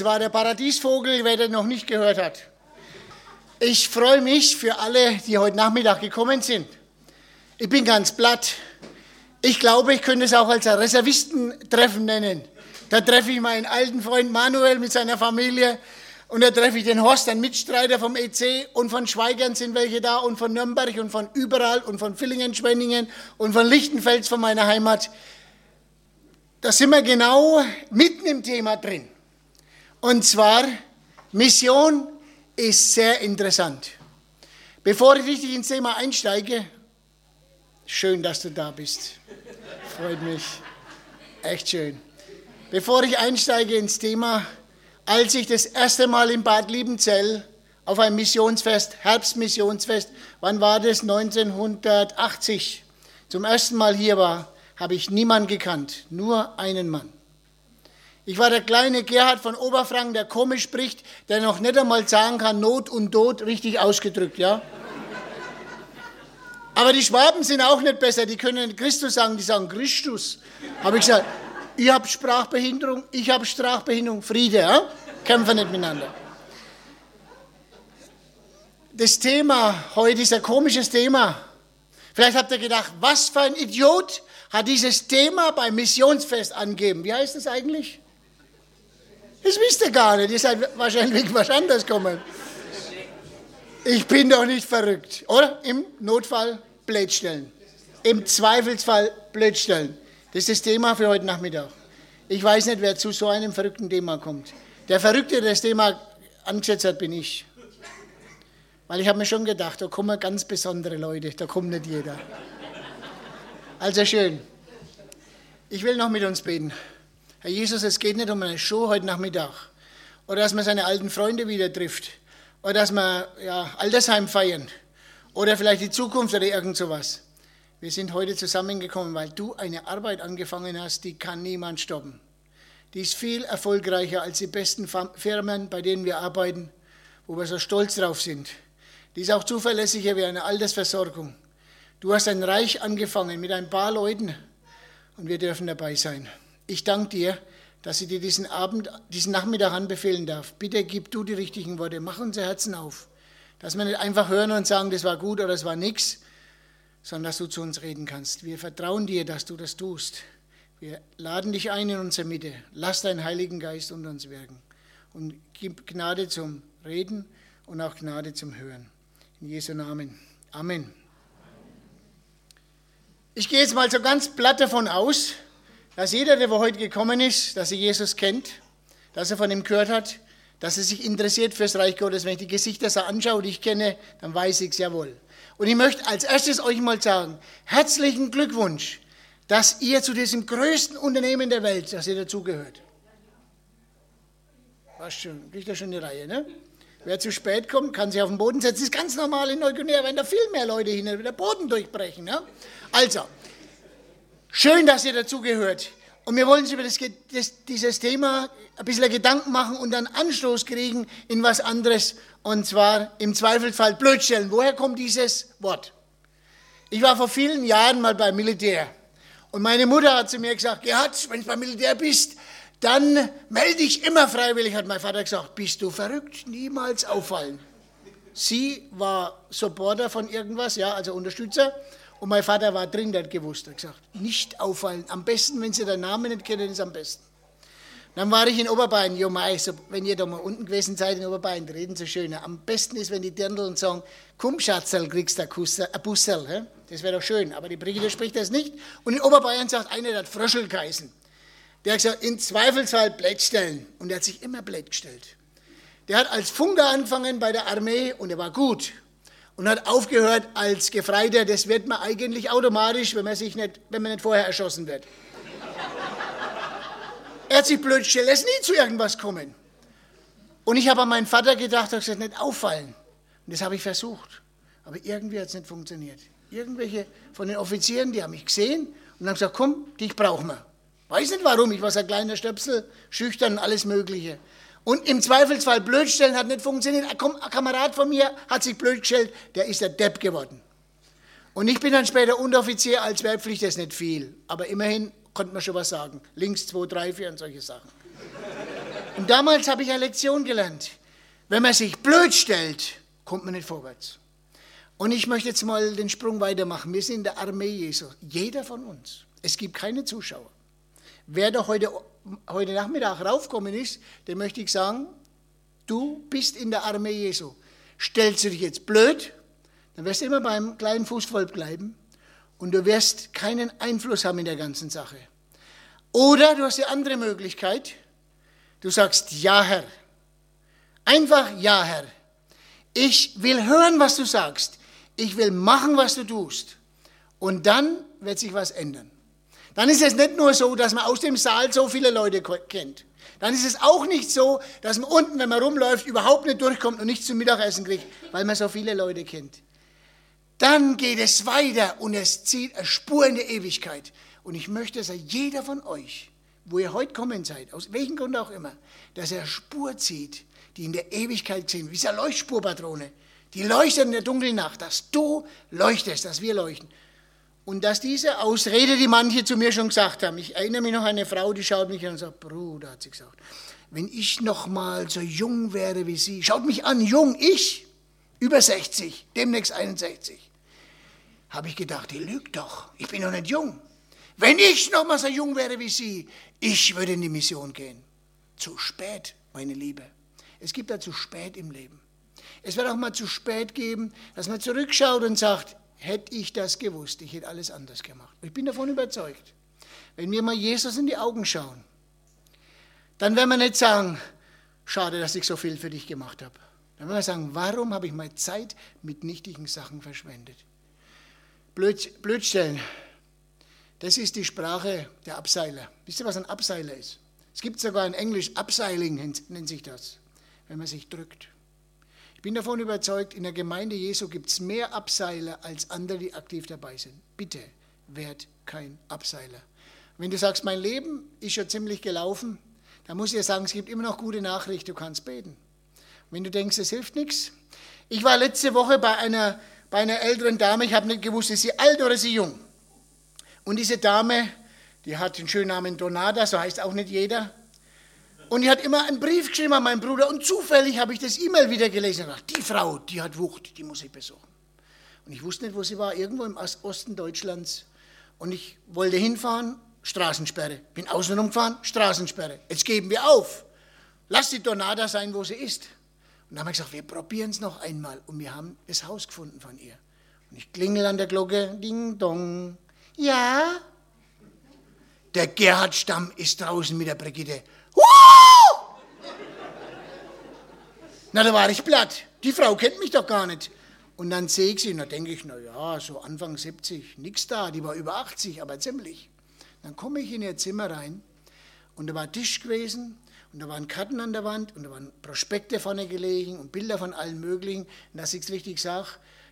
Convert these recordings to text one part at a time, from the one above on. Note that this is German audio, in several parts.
Das war der Paradiesvogel, wer den noch nicht gehört hat. Ich freue mich für alle, die heute Nachmittag gekommen sind. Ich bin ganz platt. Ich glaube, ich könnte es auch als ein Reservistentreffen nennen. Da treffe ich meinen alten Freund Manuel mit seiner Familie und da treffe ich den Horst, einen Mitstreiter vom EC und von Schweigern sind welche da und von Nürnberg und von überall und von Villingen, Schwenningen und von Lichtenfels von meiner Heimat. Da sind wir genau mitten im Thema drin. Und zwar, Mission ist sehr interessant. Bevor ich richtig ins Thema einsteige, schön, dass du da bist. Freut mich. Echt schön. Bevor ich einsteige ins Thema, als ich das erste Mal in Bad Liebenzell auf ein Missionsfest, Herbstmissionsfest, wann war das? 1980, zum ersten Mal hier war, habe ich niemanden gekannt, nur einen Mann. Ich war der kleine Gerhard von Oberfranken, der komisch spricht, der noch nicht einmal sagen kann, Not und Tod richtig ausgedrückt, ja? Aber die Schwaben sind auch nicht besser, die können Christus sagen, die sagen Christus. Habe ich gesagt, ihr habt Sprachbehinderung, ich habe Sprachbehinderung, Friede, ja? Kämpfen nicht miteinander. Das Thema heute ist ein komisches Thema. Vielleicht habt ihr gedacht, was für ein Idiot hat dieses Thema beim Missionsfest angegeben. Wie heißt das eigentlich? Das wisst ihr gar nicht. Ihr seid wahrscheinlich was anderes gekommen. Ich bin doch nicht verrückt. Oder? Im Notfall blöd stellen. Im Zweifelsfall blöd stellen. Das ist das Thema für heute Nachmittag. Ich weiß nicht, wer zu so einem verrückten Thema kommt. Der Verrückte, der das Thema angesetzt hat, bin ich. Weil ich habe mir schon gedacht, da kommen ganz besondere Leute, da kommt nicht jeder. Also schön. Ich will noch mit uns beten. Herr Jesus, es geht nicht um eine Show heute Nachmittag oder dass man seine alten Freunde wieder trifft oder dass wir ja, Altersheim feiern oder vielleicht die Zukunft oder irgend sowas. Wir sind heute zusammengekommen, weil du eine Arbeit angefangen hast, die kann niemand stoppen. Die ist viel erfolgreicher als die besten Firmen, bei denen wir arbeiten, wo wir so stolz drauf sind. Die ist auch zuverlässiger wie eine Altersversorgung. Du hast ein Reich angefangen mit ein paar Leuten und wir dürfen dabei sein. Ich danke dir, dass ich dir diesen Abend, diesen Nachmittag anbefehlen darf. Bitte gib du die richtigen Worte, mach unser Herzen auf, dass wir nicht einfach hören und sagen, das war gut oder das war nichts, sondern dass du zu uns reden kannst. Wir vertrauen dir, dass du das tust. Wir laden dich ein in unsere Mitte. Lass deinen Heiligen Geist unter uns wirken und gib Gnade zum Reden und auch Gnade zum Hören. In Jesu Namen. Amen. Ich gehe jetzt mal so ganz platt davon aus, dass jeder, der heute gekommen ist, dass er Jesus kennt, dass er von ihm gehört hat, dass er sich interessiert fürs Reich Gottes. Wenn ich die Gesichter so anschaue, die ich kenne, dann weiß ich es ja wohl. Und ich möchte als erstes euch mal sagen, herzlichen Glückwunsch, dass ihr zu diesem größten Unternehmen der Welt, dass ihr dazugehört. Was schon, kriegt ja schon die Reihe, ne? Wer zu spät kommt, kann sich auf den Boden setzen. Das ist ganz normal in Neuguinea, wenn da viel mehr Leute hin, der Boden durchbrechen. Ne? Also, schön, dass ihr dazugehört. Und wir wollen uns über das, das, dieses Thema ein bisschen Gedanken machen und dann Anstoß kriegen in was anderes. Und zwar im Zweifelsfall blödstellen. Woher kommt dieses Wort? Ich war vor vielen Jahren mal beim Militär. Und meine Mutter hat zu mir gesagt, Gerhard, wenn du beim Militär bist, dann melde dich immer freiwillig, hat mein Vater gesagt. Bist du verrückt? Niemals auffallen. Sie war Supporter von irgendwas, ja, also Unterstützer. Und mein Vater war drin, der hat gewusst, hat gesagt, nicht auffallen. Am besten, wenn Sie den Namen nicht kennen, ist am besten. Dann war ich in Oberbayern, jo mei, so, wenn ihr da mal unten gewesen seid in Oberbayern, die reden so schön. Am besten ist, wenn die Dirndl sagen, komm Schatzel, kriegst du ein Bussel. Das wäre doch schön, aber die Brigitte spricht das nicht. Und in Oberbayern sagt einer, der hat Fröschel geheißen. Der hat gesagt, in Zweifelsfall Blätt stellen. Und er hat sich immer Blätt gestellt. Der hat als Funker angefangen bei der Armee und er war gut. Und hat aufgehört als Gefreiter. Das wird man eigentlich automatisch, wenn man, sich nicht, wenn man nicht vorher erschossen wird. er hat sich blöd gestellt, er ist nie zu irgendwas kommen. Und ich habe an meinen Vater gedacht, dass das nicht auffallen. Und das habe ich versucht. Aber irgendwie hat es nicht funktioniert. Irgendwelche von den Offizieren, die haben mich gesehen und haben gesagt, komm, dich brauchen wir. Weiß nicht warum, ich war so ein kleiner Stöpsel, schüchtern, alles Mögliche. Und im Zweifelsfall blödstellen hat nicht funktioniert. Ein Kamerad von mir hat sich blödgestellt, der ist der Depp geworden. Und ich bin dann später Unteroffizier, als Wehrpflicht das ist nicht viel. Aber immerhin konnte man schon was sagen. Links 2, 3, 4 und solche Sachen. Und damals habe ich eine Lektion gelernt. Wenn man sich blöd stellt, kommt man nicht vorwärts. Und ich möchte jetzt mal den Sprung weitermachen. Wir sind in der Armee Jesu. Jeder von uns. Es gibt keine Zuschauer. Wer da heute, heute Nachmittag raufkommen ist, dem möchte ich sagen, du bist in der Armee Jesu. Stellst du dich jetzt blöd, dann wirst du immer beim kleinen Fußvolk bleiben und du wirst keinen Einfluss haben in der ganzen Sache. Oder du hast die andere Möglichkeit, du sagst, ja Herr. Einfach ja Herr. Ich will hören, was du sagst. Ich will machen, was du tust. Und dann wird sich was ändern. Dann ist es nicht nur so, dass man aus dem Saal so viele Leute kennt. Dann ist es auch nicht so, dass man unten, wenn man rumläuft, überhaupt nicht durchkommt und nicht zum Mittagessen kriegt, weil man so viele Leute kennt. Dann geht es weiter und es zieht eine Spur in der Ewigkeit. Und ich möchte, dass jeder von euch, wo ihr heute kommen seid, aus welchem Grund auch immer, dass er Spur zieht, die in der Ewigkeit sind, wie eine Leuchtspurpatrone. Die leuchtet in der dunklen Nacht, dass du leuchtest, dass wir leuchten. Und dass diese Ausrede, die manche zu mir schon gesagt haben, ich erinnere mich noch an eine Frau, die schaut mich an und sagt, Bruder, hat sie gesagt, wenn ich noch mal so jung wäre wie Sie, schaut mich an, jung, ich, über 60, demnächst 61, habe ich gedacht, die lügt doch, ich bin noch nicht jung. Wenn ich noch mal so jung wäre wie Sie, ich würde in die Mission gehen. Zu spät, meine Liebe. Es gibt da zu spät im Leben. Es wird auch mal zu spät geben, dass man zurückschaut und sagt, hätte ich das gewusst, ich hätte alles anders gemacht. Ich bin davon überzeugt, wenn wir mal Jesus in die Augen schauen, dann werden wir nicht sagen, schade, dass ich so viel für dich gemacht habe. Dann werden wir sagen, warum habe ich meine Zeit mit nichtigen Sachen verschwendet? Blöd, Blödstellen, das ist die Sprache der Abseiler. Wisst ihr, was ein Abseiler ist? Es gibt sogar in Englisch, Abseiling nennt sich das, wenn man sich drückt. Ich bin davon überzeugt, in der Gemeinde Jesu gibt es mehr Abseiler als andere, die aktiv dabei sind. Bitte, werd kein Abseiler. Wenn du sagst, mein Leben ist schon ziemlich gelaufen, dann muss ich dir sagen, es gibt immer noch gute Nachrichten, du kannst beten. Wenn du denkst, es hilft nichts. Ich war letzte Woche bei einer, bei einer älteren Dame, ich habe nicht gewusst, ist sie alt oder ist sie jung. Und diese Dame, die hat den schönen Namen Donada, so heißt auch nicht jeder. Und die hat immer einen Brief geschrieben an meinen Bruder und zufällig habe ich das E-Mail wieder gelesen und gedacht, die Frau, die hat Wucht, die muss ich besuchen. Und ich wusste nicht, wo sie war, irgendwo im Osten Deutschlands. Und ich wollte hinfahren, Straßensperre. Bin außenrum gefahren, Straßensperre. Jetzt geben wir auf. Lass die Donada sein, wo sie ist. Und dann haben wir gesagt, wir probieren es noch einmal. Und wir haben das Haus gefunden von ihr. Und ich klingel an der Glocke, ding dong. Ja? Der Gerhard Stamm ist draußen mit der Brigitte. Na, da war ich platt. Die Frau kennt mich doch gar nicht. Und dann sehe ich sie und da denke ich, na ja, so Anfang 70, nichts da. Die war über 80, aber ziemlich. Dann komme ich in ihr Zimmer rein und da war Tisch gewesen und da waren Karten an der Wand und da waren Prospekte vorne gelegen und Bilder von allen möglichen. Und dass ich es richtig sage,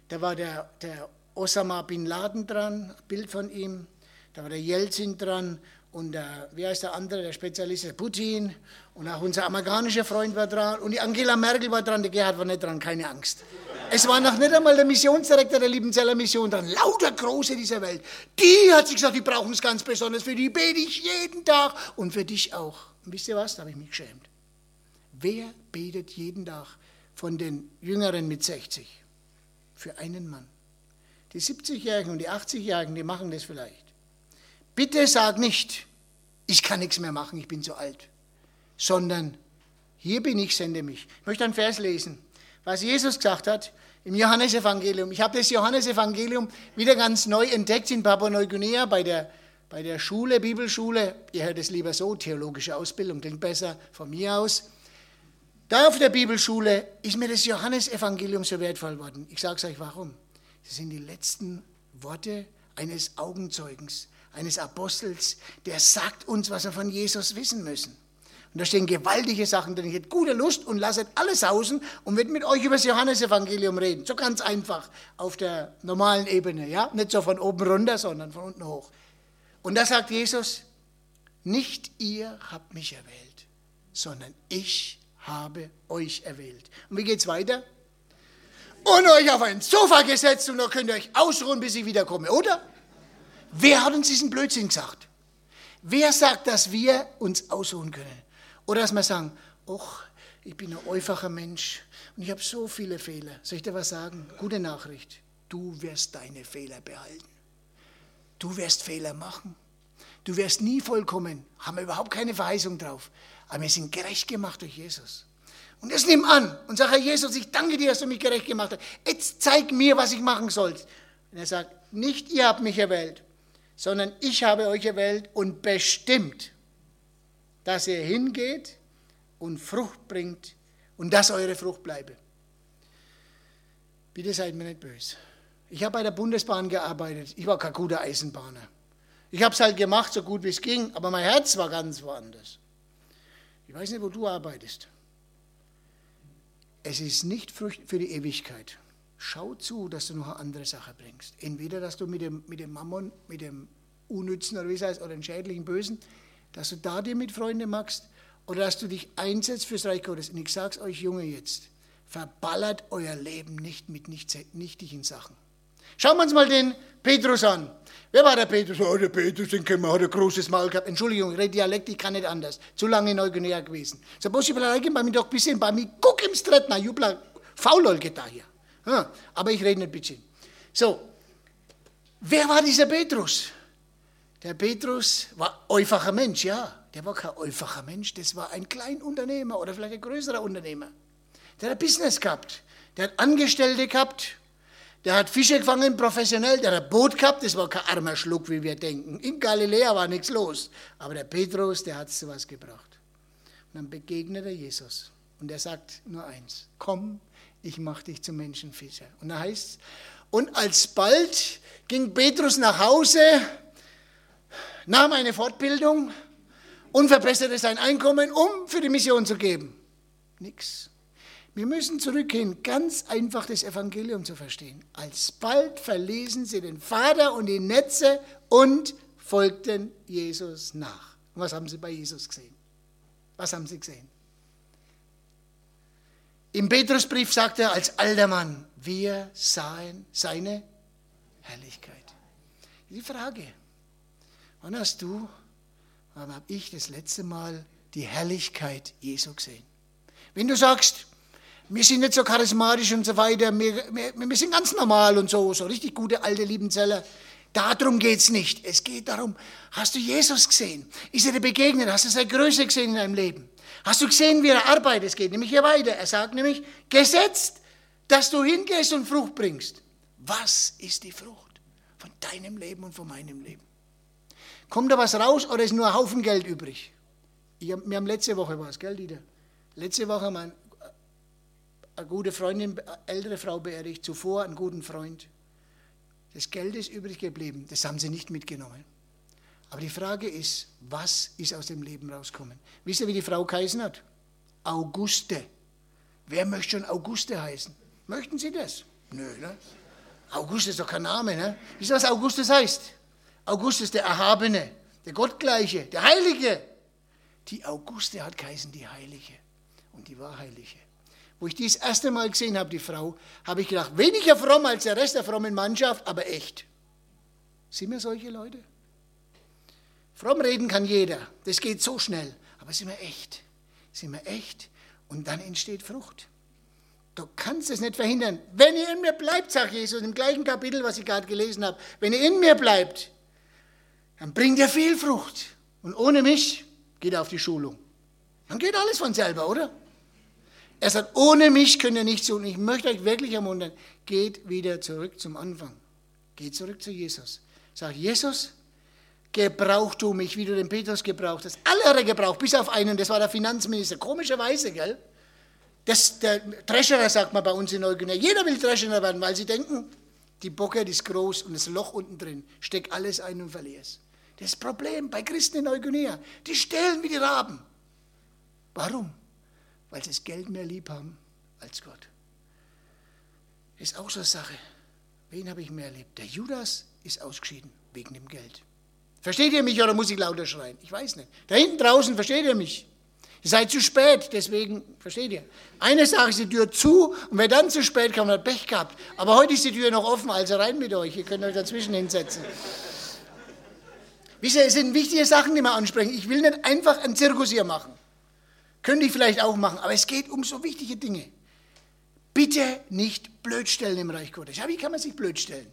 da war der, der Osama Bin Laden dran, Bild von ihm, da war der Jelzin dran und der, wie heißt der andere, der Spezialist, der Putin und auch unser amerikanischer Freund war dran und die Angela Merkel war dran, der Gerhard war nicht dran, keine Angst. Es war noch nicht einmal der Missionsdirektor der Liebenzeller Mission dran, lauter Große dieser Welt. Die hat sich gesagt, die brauchen es ganz besonders, für die bete ich jeden Tag und für dich auch. Und wisst ihr was, da habe ich mich geschämt. Wer betet jeden Tag von den Jüngeren mit 60 für einen Mann? Die 70-Jährigen und die 80-Jährigen, die machen das vielleicht. Bitte sag nicht, ich kann nichts mehr machen, ich bin zu alt, sondern hier bin ich, sende mich. Ich möchte einen Vers lesen, was Jesus gesagt hat im Johannesevangelium. Ich habe das Johannesevangelium wieder ganz neu entdeckt in Papua-Neuguinea bei der, bei der Schule, Bibelschule. Ihr hört es lieber so, theologische Ausbildung klingt besser von mir aus. Da auf der Bibelschule ist mir das Johannesevangelium so wertvoll geworden. Ich sage es euch warum. Das sind die letzten Worte eines Augenzeugens, eines Apostels, der sagt uns, was wir von Jesus wissen müssen. Und da stehen gewaltige Sachen drin. Ich hätte gute Lust und lasset alles außen und wird mit euch über das Johannesevangelium reden. So ganz einfach auf der normalen Ebene, ja? Nicht so von oben runter, sondern von unten hoch. Und da sagt Jesus, nicht ihr habt mich erwählt, sondern ich habe euch erwählt. Und wie geht's weiter? Und euch auf ein Sofa gesetzt und da könnt ihr euch ausruhen, bis ich wiederkomme, oder? Wer hat uns diesen Blödsinn gesagt? Wer sagt, dass wir uns ausruhen können? Oder dass wir sagen, ach, ich bin ein einfacher Mensch und ich habe so viele Fehler. Soll ich dir was sagen? Gute Nachricht. Du wirst deine Fehler behalten. Du wirst Fehler machen. Du wirst nie vollkommen. Haben wir überhaupt keine Verheißung drauf. Aber wir sind gerecht gemacht durch Jesus. Und das nimm an und sag, Herr Jesus, ich danke dir, dass du mich gerecht gemacht hast. Jetzt zeig mir, was ich machen soll. Und er sagt, nicht ihr habt mich erwählt, sondern ich habe euch erwählt und bestimmt, dass ihr hingeht und Frucht bringt und dass eure Frucht bleibe. Bitte seid mir nicht böse. Ich habe bei der Bundesbahn gearbeitet. Ich war kein guter Eisenbahner. Ich habe es halt gemacht, so gut wie es ging, aber mein Herz war ganz woanders. Ich weiß nicht, wo du arbeitest. Es ist nicht für die Ewigkeit. Schau zu, dass du noch eine andere Sache bringst. Entweder, dass du mit dem, mit dem Mammon, mit dem Unnützen oder wie es heißt, oder dem schädlichen Bösen, dass du da dir mit Freunden machst oder dass du dich einsetzt fürs Reich Gottes. Und ich sage es euch, Junge, jetzt, verballert euer Leben nicht mit nichtigen Sachen. Schauen wir uns mal den Petrus an. Wer war der Petrus? Oh, der Petrus, den kennen wir, hat ein großes Maul gehabt. Entschuldigung, ich rede Dialekt, ich kann nicht anders. Zu lange in Neuguinea gewesen. So, ich vielleicht bei mir doch ein bisschen bei mir, guck im Stretner, jubla, faulol geht da hier. Aber ich rede ein bisschen. So, wer war dieser Petrus? Der Petrus war einfacher Mensch, ja. Der war kein einfacher Mensch, das war ein Kleinunternehmer oder vielleicht ein größerer Unternehmer. Der hat Business gehabt, der hat Angestellte gehabt, der hat Fische gefangen professionell, der hat ein Boot gehabt, das war kein armer Schluck, wie wir denken. In Galiläa war nichts los. Aber der Petrus, der hat zu was gebracht. Und dann begegnet er Jesus. Und er sagt nur eins: Komm, ich mache dich zum Menschenfischer. Und da heißt es, und alsbald ging Petrus nach Hause nahm eine Fortbildung und verbesserte sein Einkommen, um für die Mission zu geben. Nix. Wir müssen zurückgehen, ganz einfach das Evangelium zu verstehen. Alsbald verließen sie den Vater und die Netze und folgten Jesus nach. Und was haben sie bei Jesus gesehen? Was haben sie gesehen? Im Petrusbrief sagt er als alter Mann, wir sahen seine Herrlichkeit. Die Frage, Wann hast du, wann habe ich das letzte Mal die Herrlichkeit Jesu gesehen? Wenn du sagst, wir sind nicht so charismatisch und so weiter, wir, wir, wir sind ganz normal und so, so richtig gute alte Liebenzeller. Darum geht es nicht. Es geht darum, hast du Jesus gesehen? Ist er dir begegnet? Hast du seine Größe gesehen in deinem Leben? Hast du gesehen, wie er arbeitet? Es geht nämlich hier weiter. Er sagt nämlich, gesetzt, dass du hingehst und Frucht bringst. Was ist die Frucht von deinem Leben und von meinem Leben? Kommt da was raus oder ist nur ein Haufen Geld übrig? Hab, wir haben letzte Woche was, gell, Dieter? Letzte Woche haben wir eine gute Freundin, eine ältere Frau beerdigt, zuvor einen guten Freund. Das Geld ist übrig geblieben, das haben sie nicht mitgenommen. Aber die Frage ist, was ist aus dem Leben rausgekommen? Wisst ihr, wie die Frau geheißen hat? Auguste. Wer möchte schon Auguste heißen? Möchten Sie das? Nö, ne? Auguste ist doch kein Name, ne? Wisst ihr, was Augustus heißt? Augustus der Erhabene, der Gottgleiche, der Heilige. Die Auguste hat geheißen die Heilige. Und die war Heilige. Wo ich die das erste Mal gesehen habe, die Frau, habe ich gedacht, weniger fromm als der Rest der frommen Mannschaft, aber echt. Sind wir solche Leute? Fromm reden kann jeder, das geht so schnell. Aber sind wir echt? Sind wir echt? Und dann entsteht Frucht. Du kannst es nicht verhindern. Wenn ihr in mir bleibt, sagt Jesus im gleichen Kapitel, was ich gerade gelesen habe, wenn ihr in mir bleibt, dann bringt er viel Frucht. Und ohne mich geht er auf die Schulung. Dann geht alles von selber, oder? Er sagt, ohne mich könnt ihr nichts tun. Ich möchte euch wirklich ermuntern, geht wieder zurück zum Anfang. Geht zurück zu Jesus. Sag, Jesus, gebrauch du mich, wie du den Petrus gebraucht hast. Alle hat gebraucht, bis auf einen, das war der Finanzminister. Komischerweise, gell? Das, der Trescherer sagt man bei uns in Neuguinea. Jeder will Trescherer werden, weil sie denken, die Bockert ist groß und das Loch unten drin. Steck alles ein und verlier's. Das Problem bei Christen in Neuguinea. Die stehlen wie die Raben. Warum? Weil sie das Geld mehr lieb haben als Gott. Ist auch so eine Sache. Wen habe ich mehr lieb? Der Judas ist ausgeschieden wegen dem Geld. Versteht ihr mich oder muss ich lauter schreien? Ich weiß nicht. Da hinten draußen versteht ihr mich. Ihr seid zu spät, deswegen, versteht ihr? Eine Sache ist die Tür zu und wer dann zu spät kam, hat Pech gehabt. Aber heute ist die Tür noch offen, also rein mit euch. Ihr könnt euch dazwischen hinsetzen. Wisst ihr, es sind wichtige Sachen, die wir ansprechen. Ich will nicht einfach einen Zirkus hier machen. Könnte ich vielleicht auch machen, aber es geht um so wichtige Dinge. Bitte nicht blödstellen im Reich Gottes. Ja, wie kann man sich blödstellen?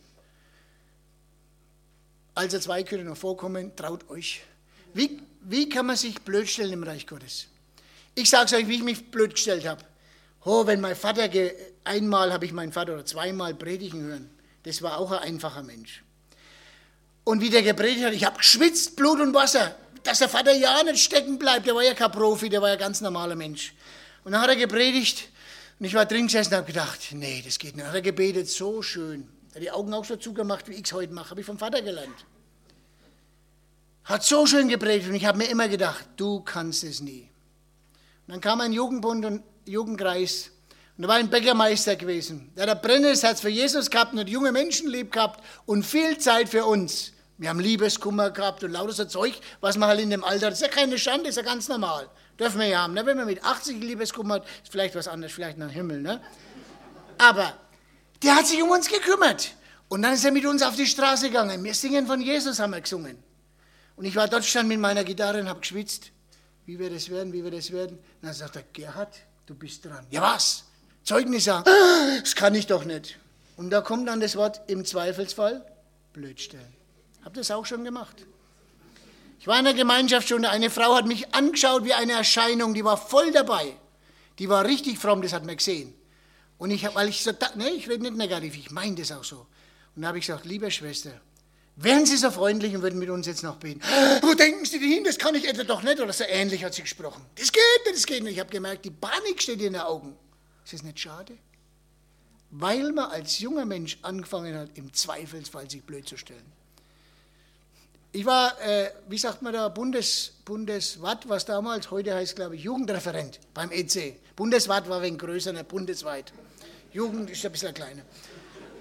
Also zwei können noch vorkommen, traut euch. Wie, wie kann man sich blödstellen im Reich Gottes? Ich sage es euch, wie ich mich blöd gestellt habe. Oh, wenn mein Vater, einmal habe ich meinen Vater oder zweimal predigen hören. Das war auch ein einfacher Mensch. Und wie der gepredigt hat, ich habe geschwitzt, Blut und Wasser, dass der Vater ja nicht stecken bleibt. Der war ja kein Profi, der war ja ganz normaler Mensch. Und dann hat er gepredigt und ich war drin gesessen und habe gedacht, nee, das geht nicht. Dann hat er gebetet, so schön. Er hat die Augen auch so zugemacht, wie ich es heute mache, habe ich vom Vater gelernt. Hat so schön gepredigt und ich habe mir immer gedacht, du kannst es nie. Und dann kam ein Jugendbund und Jugendkreis und da war ein Bäckermeister gewesen. Der hat ein brennendes Herz für Jesus gehabt und junge Menschen lieb gehabt und viel Zeit für uns. Wir haben Liebeskummer gehabt und lauter so Zeug, was man halt in dem Alter, das ist ja keine Schande, ist ja ganz normal. Dürfen wir ja haben. Ne? Wenn man mit 80 Liebeskummer hat, ist vielleicht was anderes, vielleicht nach Himmel. Ne? Aber der hat sich um uns gekümmert. Und dann ist er mit uns auf die Straße gegangen. Wir singen von Jesus, haben wir gesungen. Und ich war dort stand mit meiner Gitarre und habe geschwitzt. Wie wir das werden, wie wir das werden. Und dann sagt er, Gerhard, du bist dran. Ja was? Zeugnis sagen. Das kann ich doch nicht. Und da kommt dann das Wort im Zweifelsfall blödstellen. Habt ihr das auch schon gemacht? Ich war in einer Gemeinschaftsstunde, eine Frau hat mich angeschaut wie eine Erscheinung, die war voll dabei. Die war richtig fromm, das hat man gesehen. Und ich, weil ich so, nee, ich rede nicht negativ, ich meine das auch so. Und da habe ich gesagt, liebe Schwester, Wären Sie so freundlich und würden mit uns jetzt noch beten? Wo denken Sie denn hin? Das kann ich etwa doch nicht. Oder so ähnlich hat sie gesprochen. Das geht nicht, das geht nicht. Ich habe gemerkt, die Panik steht in den Augen. Ist das nicht schade? Weil man als junger Mensch angefangen hat, im Zweifelsfall sich blöd zu stellen. Ich war, äh, wie sagt man da, Bundes, Bundeswatt, was damals, heute heißt, glaube ich, Jugendreferent beim EC. Bundeswatt war wegen größer, nicht bundesweit. Jugend ist ein bisschen kleiner.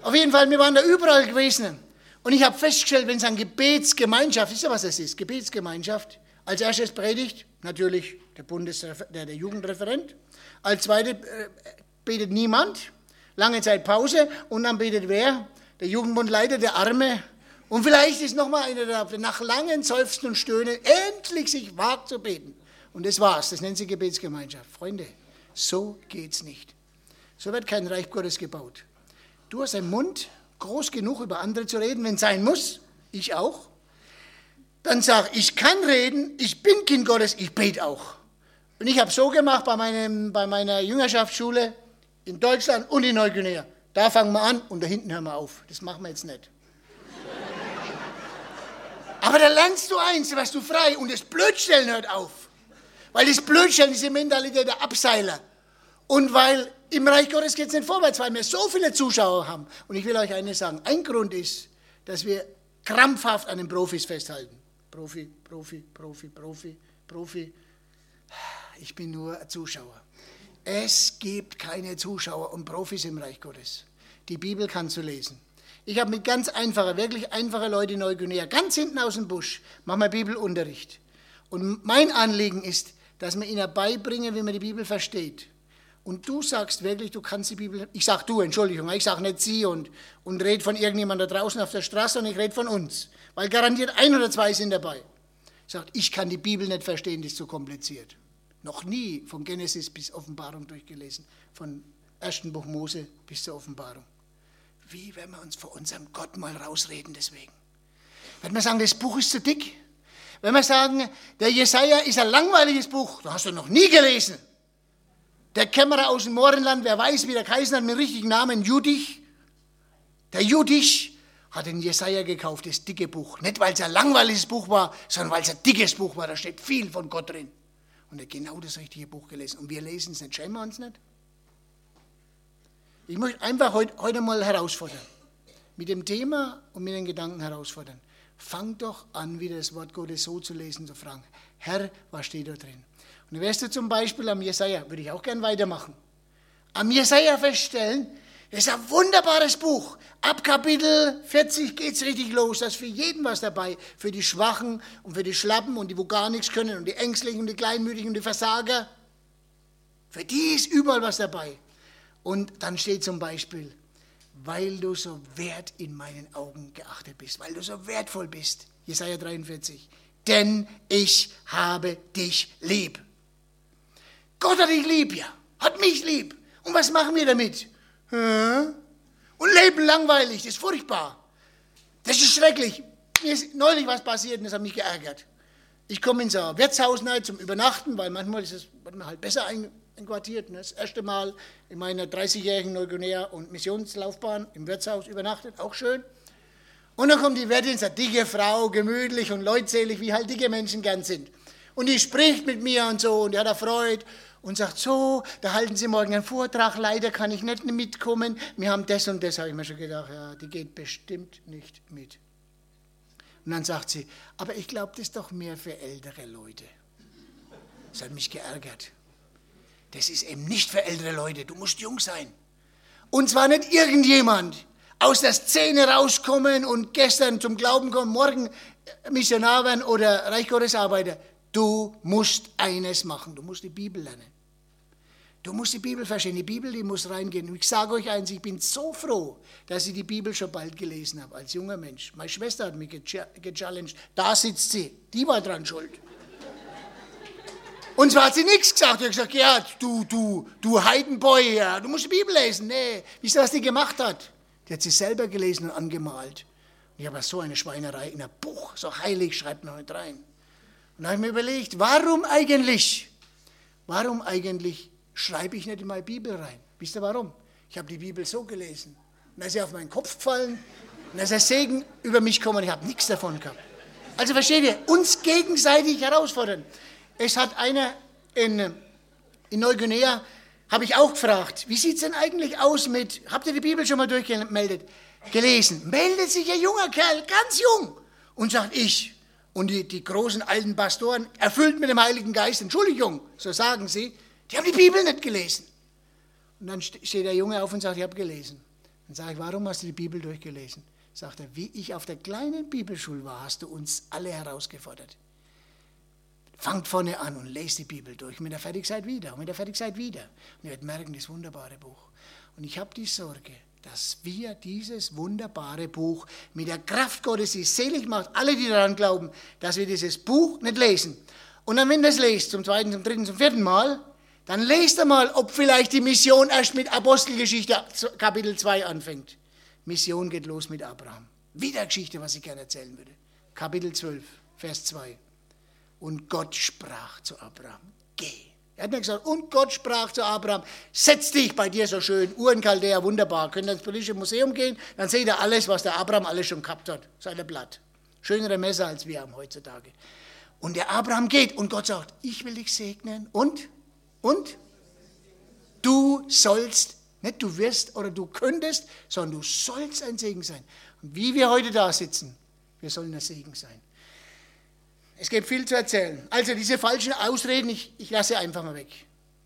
Auf jeden Fall, wir waren da überall gewesen. Und ich habe festgestellt, wenn es an Gebetsgemeinschaft, wisst ihr, was das ist? Gebetsgemeinschaft. Als erstes predigt natürlich der, Bundes, der, der Jugendreferent. Als zweites äh, betet niemand. Lange Zeit Pause. Und dann betet wer? Der Jugendbundleiter, der Arme. Und vielleicht ist noch mal einer, der nach langen Seufzen und Stöhnen endlich sich wagt zu beten. Und das war's. Das nennt sich Gebetsgemeinschaft. Freunde, so geht's nicht. So wird kein Reich Gottes gebaut. Du hast einen Mund, groß genug über andere zu reden, wenn es sein muss, ich auch, dann sag, ich kann reden, ich bin Kind Gottes, ich bete auch. Und ich habe so gemacht bei, meinem, bei meiner Jüngerschaftsschule in Deutschland und in Neuguinea. Da fangen wir an und da hinten hören wir auf. Das machen wir jetzt nicht. Aber da lernst du eins, da wirst du frei und das Blödstellen hört auf. Weil das Blödstellen ist die Mentalität der Abseiler. Und weil im Reich Gottes geht es nicht vorwärts, weil wir so viele Zuschauer haben. Und ich will euch eines sagen. Ein Grund ist, dass wir krampfhaft an den Profis festhalten. Profi, Profi, Profi, Profi, Profi. Ich bin nur ein Zuschauer. Es gibt keine Zuschauer und Profis im Reich Gottes. Die Bibel kannst du lesen. Ich habe mit ganz einfachen, wirklich einfachen Leuten in Neuguinea, ganz hinten aus dem Busch, machen wir Bibelunterricht. Und mein Anliegen ist, dass wir ihnen beibringen, wie man die Bibel versteht und du sagst wirklich, du kannst die Bibel, ich sag du, Entschuldigung, ich sag nicht sie und, und rede von irgendjemandem da draußen auf der Straße und ich rede von uns, weil garantiert ein oder zwei sind dabei. Sagt, ich kann die Bibel nicht verstehen, die ist zu kompliziert. Noch nie von Genesis bis Offenbarung durchgelesen, von ersten Buch Mose bis zur Offenbarung. Wie wenn wir uns vor unserem Gott mal rausreden deswegen? Wenn wir sagen, das Buch ist zu dick, wenn wir sagen, der Jesaja ist ein langweiliges Buch, da hast du noch nie gelesen. Der Kämmerer aus dem Mohrenland, wer weiß, wie der Kaiser hat, mit richtigen Namen, Judich. Der Judich hat den Jesaja gekauft, das dicke Buch. Nicht, weil es ein langweiliges Buch war, sondern weil es ein dickes Buch war. Da steht viel von Gott drin. Und er hat genau das richtige Buch gelesen. Und wir lesen es nicht. Schämen wir uns nicht? Ich möchte einfach heute, heute mal herausfordern. Mit dem Thema und mit den Gedanken herausfordern. Fang doch an, wieder das Wort Gottes so zu lesen, zu fragen. Herr, was steht da drin? Und dann wirst du zum Beispiel am Jesaja, würde ich auch gern weitermachen, am Jesaja feststellen, das ist ein wunderbares Buch. Ab Kapitel 40 geht es richtig los. Da ist für jeden was dabei. Für die Schwachen und für die Schlappen und die, wo gar nichts können und die Ängstlichen und die Kleinmütigen und die Versager. Für die ist überall was dabei. Und dann steht zum Beispiel, weil du so wert in meinen Augen geachtet bist, weil du so wertvoll bist. Jesaja 43. Denn ich habe dich lieb. Gott hat dich lieb, ja. Hat mich lieb. Und was machen wir damit? Und leben langweilig, das ist furchtbar. Das ist schrecklich. Mir ist neulich was passiert und das hat mich geärgert. Ich komme in so ein Wirtshaus rein zum Übernachten, weil manchmal ist es halt besser einquartiert. Das erste Mal in meiner 30-jährigen Neuguinea- und Missionslaufbahn im Wirtshaus übernachtet, auch schön. Und dann kommt die Wirtin, eine dicke Frau, gemütlich und leutselig, wie halt dicke Menschen gern sind. Und die spricht mit mir und so und die hat erfreut und sagt, so, da halten Sie morgen einen Vortrag, leider kann ich nicht mitkommen, wir haben das und das, habe ich mir schon gedacht, ja, die geht bestimmt nicht mit. Und dann sagt sie, aber ich glaube, das ist doch mehr für ältere Leute. Das hat mich geärgert. Das ist eben nicht für ältere Leute, du musst jung sein. Und zwar nicht irgendjemand aus der Szene rauskommen und gestern zum Glauben kommen, morgen Missionar werden oder Reich Gottes Arbeiter. Du musst eines machen, du musst die Bibel lernen. Du musst die Bibel verstehen. Die Bibel, die muss reingehen. Und ich sage euch eins, ich bin so froh, dass ich die Bibel schon bald gelesen habe, als junger Mensch. Meine Schwester hat mich gechallenged. Da sitzt sie. Die war dran schuld. Und zwar hat sie nichts gesagt. Ich habe gesagt, ja, du, du, du Heidenboy, ja, du musst die Bibel lesen. Nee, wisst ihr, was die gemacht hat? Die hat sie selber gelesen und angemalt. Und ich habe so eine Schweinerei in einem Buch, so heilig, schreibt noch nicht rein. Und da habe ich mir überlegt, warum eigentlich, warum eigentlich schreibe ich nicht in meine Bibel rein. Wisst ihr warum? Ich habe die Bibel so gelesen. Und dann ist sie auf meinen Kopf gefallen und dann ist der Segen über mich gekommen ich habe nichts davon gehabt. Also versteht ihr, uns gegenseitig herausfordern. Es hat einer in, in Neuguinea, habe ich auch gefragt, wie sieht es denn eigentlich aus mit, habt ihr die Bibel schon mal durchgemeldet? Gelesen. Meldet sich ein junger Kerl, ganz jung, und sagt, ich. Und die, die großen alten Pastoren, erfüllt mit dem Heiligen Geist, Entschuldigung, so sagen sie, die haben die Bibel nicht gelesen. Und dann steht der Junge auf und sagt, ich habe gelesen. Dann sage ich, warum hast du die Bibel durchgelesen? Sagt er, wie ich auf der kleinen Bibelschule war, hast du uns alle herausgefordert. Fangt vorne an und lest die Bibel durch. Und wenn ihr fertig seid, wieder. Und wenn ihr fertig seid, wieder. Und ihr werdet merken, das wunderbare Buch. Und ich habe die Sorge, dass wir dieses wunderbare Buch mit der Kraft Gottes, die selig macht, alle, die daran glauben, dass wir dieses Buch nicht lesen. Und dann, wenn ihr es lest, zum zweiten, zum dritten, zum vierten Mal, dann lest einmal, ob vielleicht die Mission erst mit Apostelgeschichte Kapitel 2 anfängt. Mission geht los mit Abraham. Wieder Geschichte, was ich gerne erzählen würde. Kapitel 12, Vers 2. Und Gott sprach zu Abraham, geh. Er hat mir gesagt, und Gott sprach zu Abraham, setz dich bei dir so schön, Uhrenchaldea, wunderbar. Könnt ihr ins politische Museum gehen, dann seht ihr alles, was der Abraham alles schon gehabt hat. Seine Blatt. Schönere Messer, als wir haben heutzutage. Und der Abraham geht und Gott sagt, ich will dich segnen und und du sollst, nicht du wirst oder du könntest, sondern du sollst ein Segen sein. Und wie wir heute da sitzen, wir sollen ein Segen sein. Es gibt viel zu erzählen. Also diese falschen Ausreden, ich, ich lasse einfach mal weg.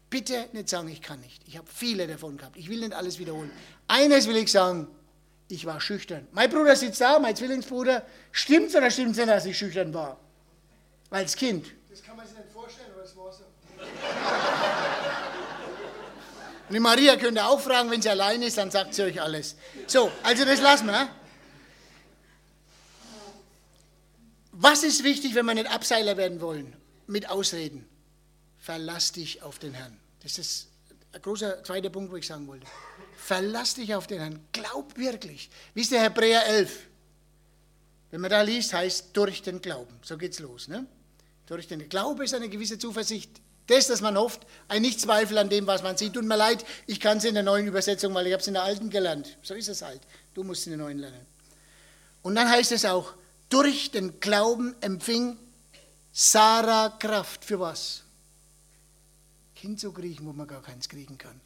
Bitte nicht sagen, ich kann nicht. Ich habe viele davon gehabt. Ich will nicht alles wiederholen. Eines will ich sagen, ich war schüchtern. Mein Bruder sitzt da, mein Zwillingsbruder. Stimmt es oder stimmt es nicht, dass ich schüchtern war? Als Kind. Das kann man sich nicht vorstellen, aber es war so. Und die Maria könnt ihr auch fragen, wenn sie allein ist, dann sagt sie euch alles. So, also das lassen wir. Was ist wichtig, wenn wir nicht Abseiler werden wollen? Mit Ausreden. Verlass dich auf den Herrn. Das ist ein großer zweiter Punkt, wo ich sagen wollte. Verlass dich auf den Herrn. Glaub wirklich. Wie ist der Hebräer 11? Wenn man da liest, heißt durch den Glauben. So geht's los. Ne? Durch den Glaube ist eine gewisse Zuversicht das, dass man hofft, ein Nichtzweifel an dem, was man sieht. Tut mir leid, ich kann es in der neuen Übersetzung, weil ich habe es in der alten gelernt. So ist es halt. Du musst in der neuen lernen. Und dann heißt es auch, durch den Glauben empfing Sarah Kraft. Für was? Kind zu kriegen, wo man gar keins kriegen kann.